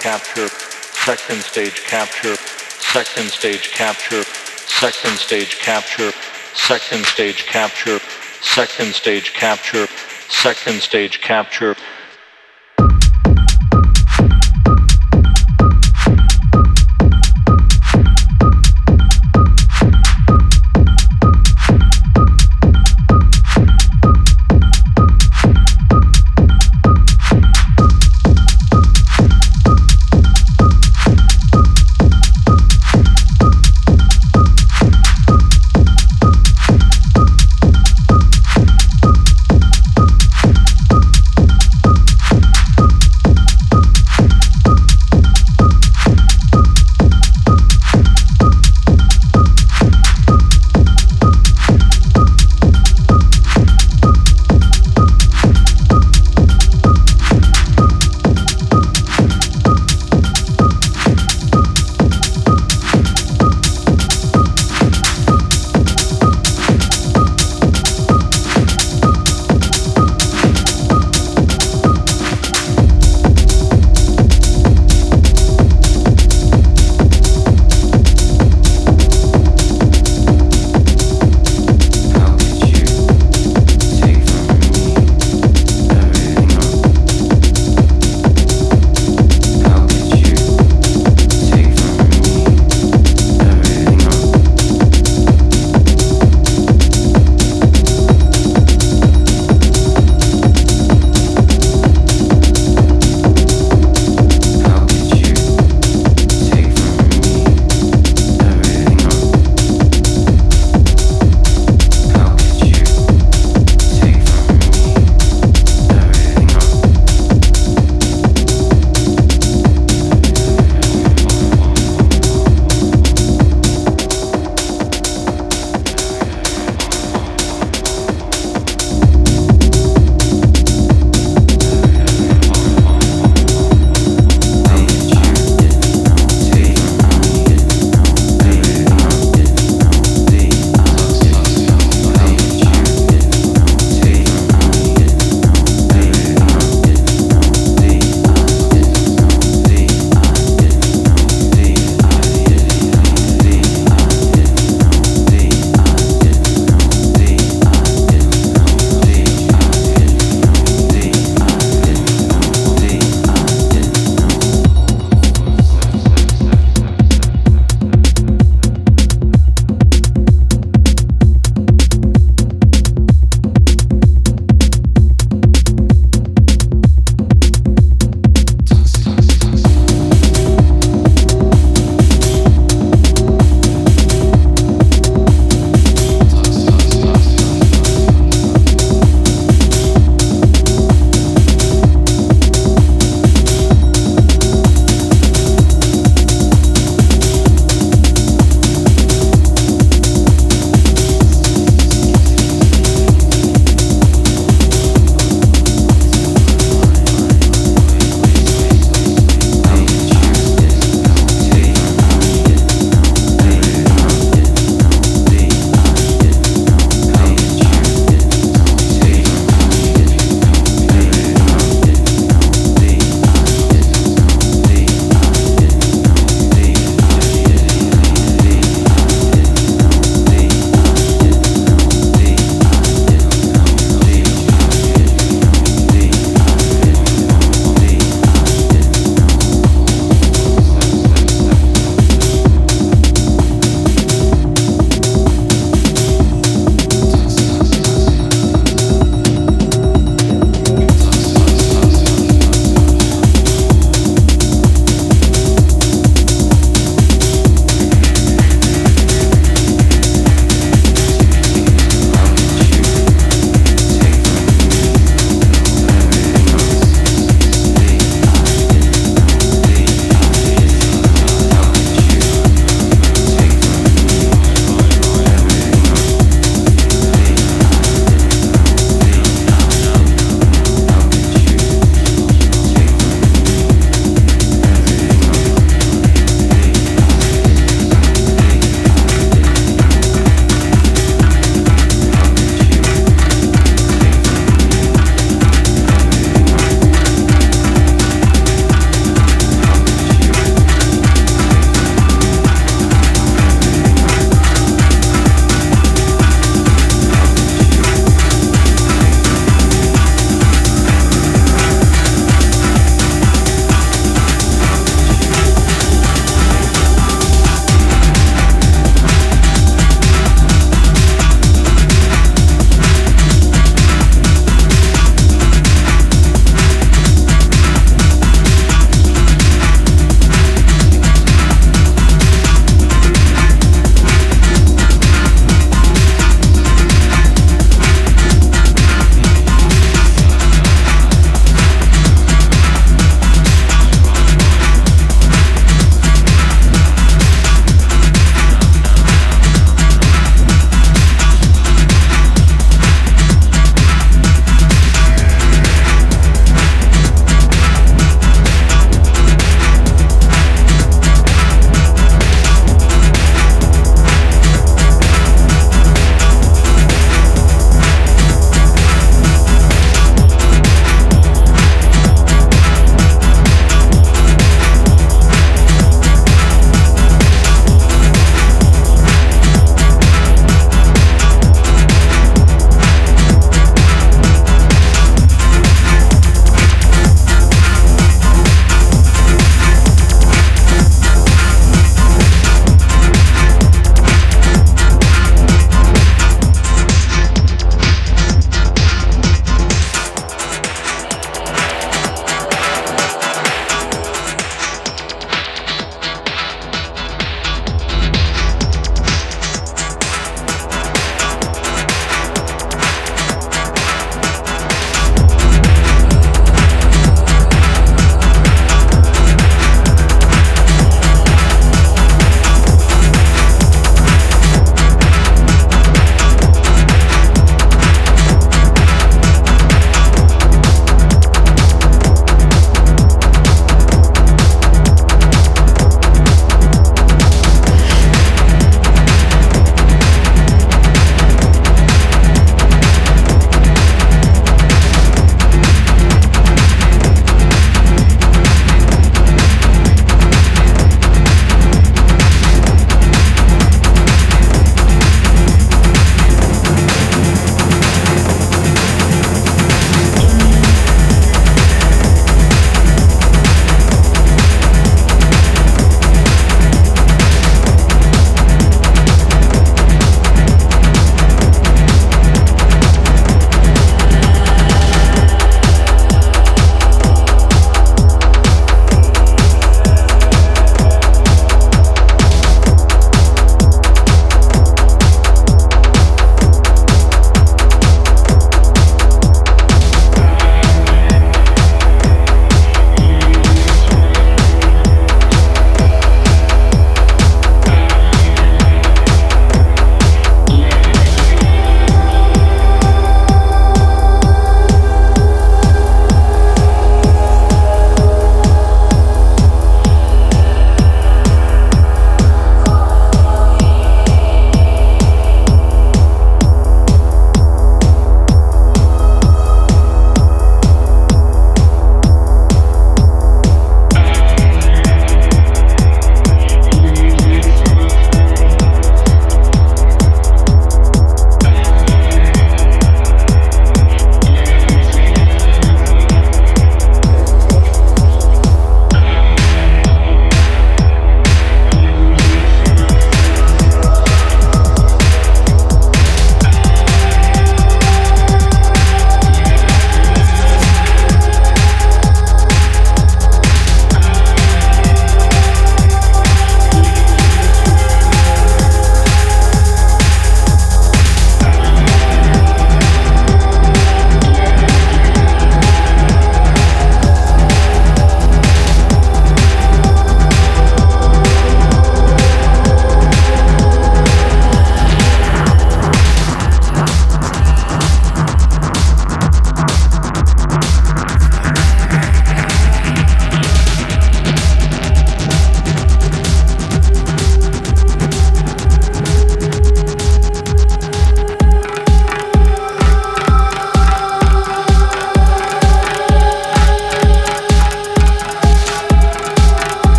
capture, second stage capture, second stage capture, second stage capture, second stage capture, second stage capture,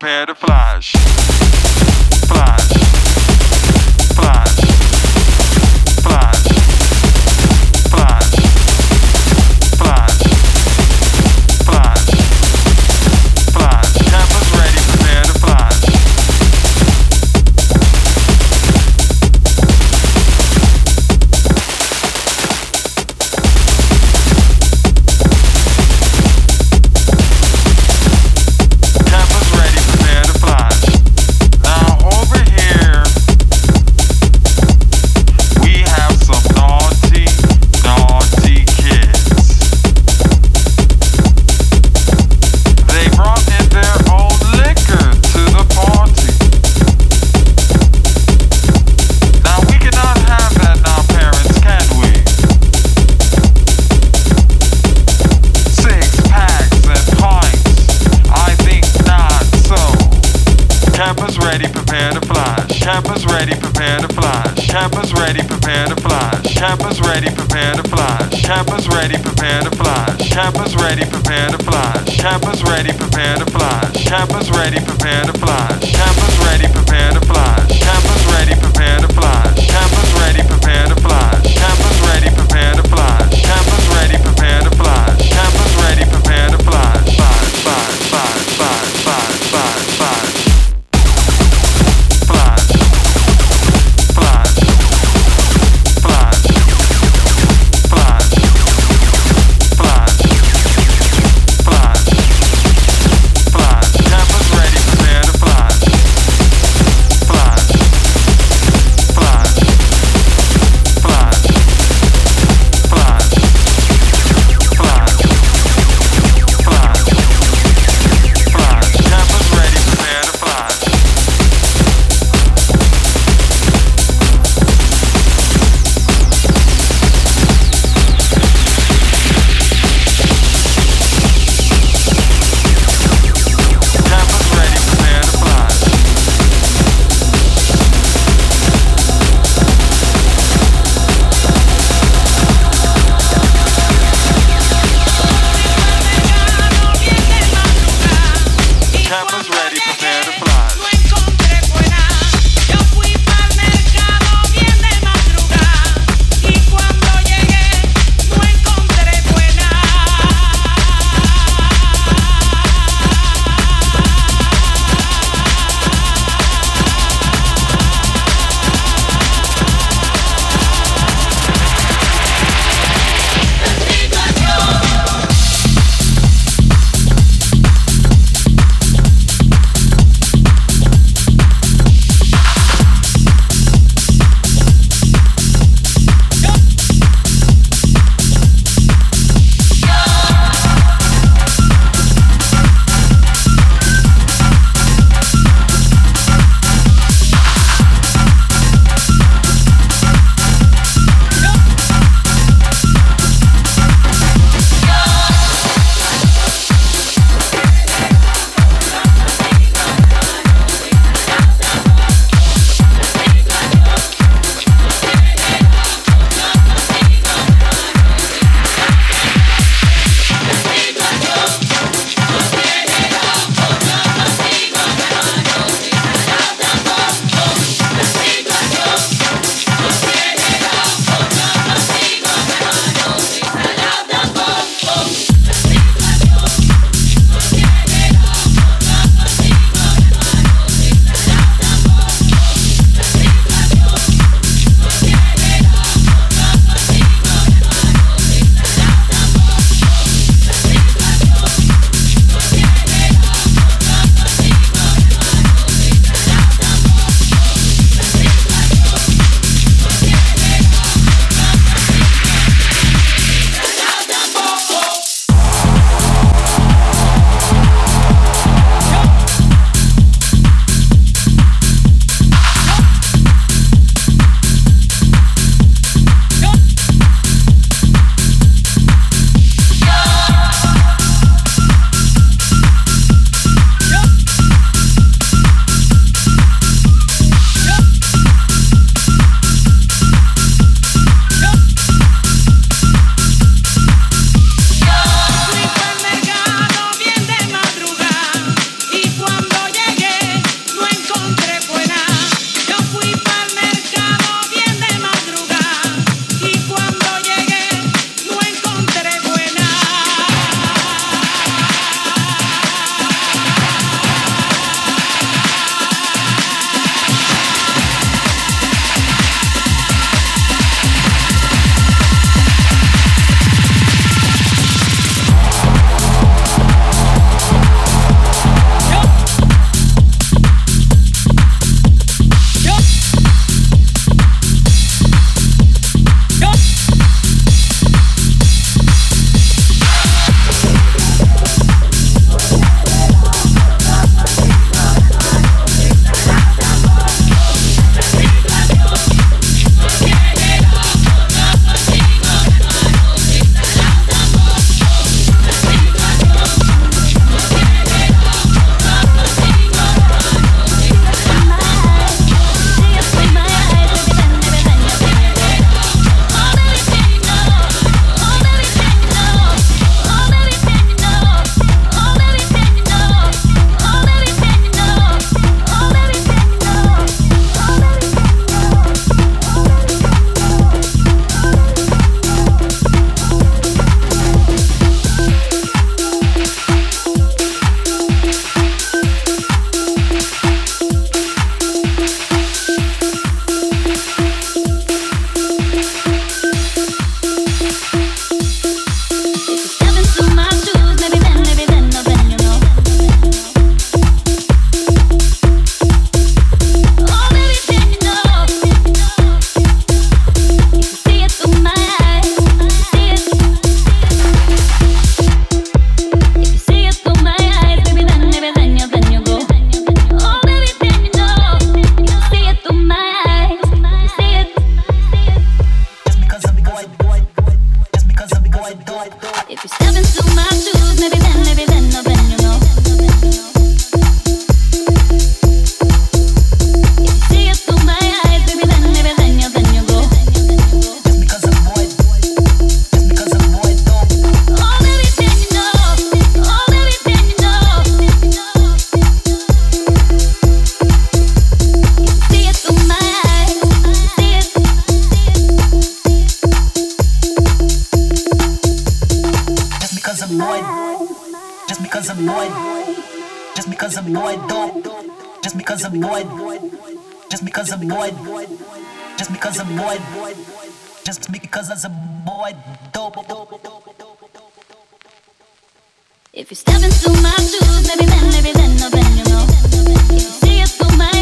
Prepare to fly. Annoyed, just because I'm annoyed though, just because I'm annoyed, just because I'm annoyed, just because I'm annoyed, just because I'm annoyed though. If you step into my shoes, maybe then, maybe then, I'll then you know. If you see it through my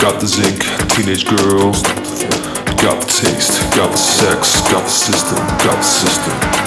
Got the zinc, teenage girl. Got the taste, got the sex, got the system, got the system.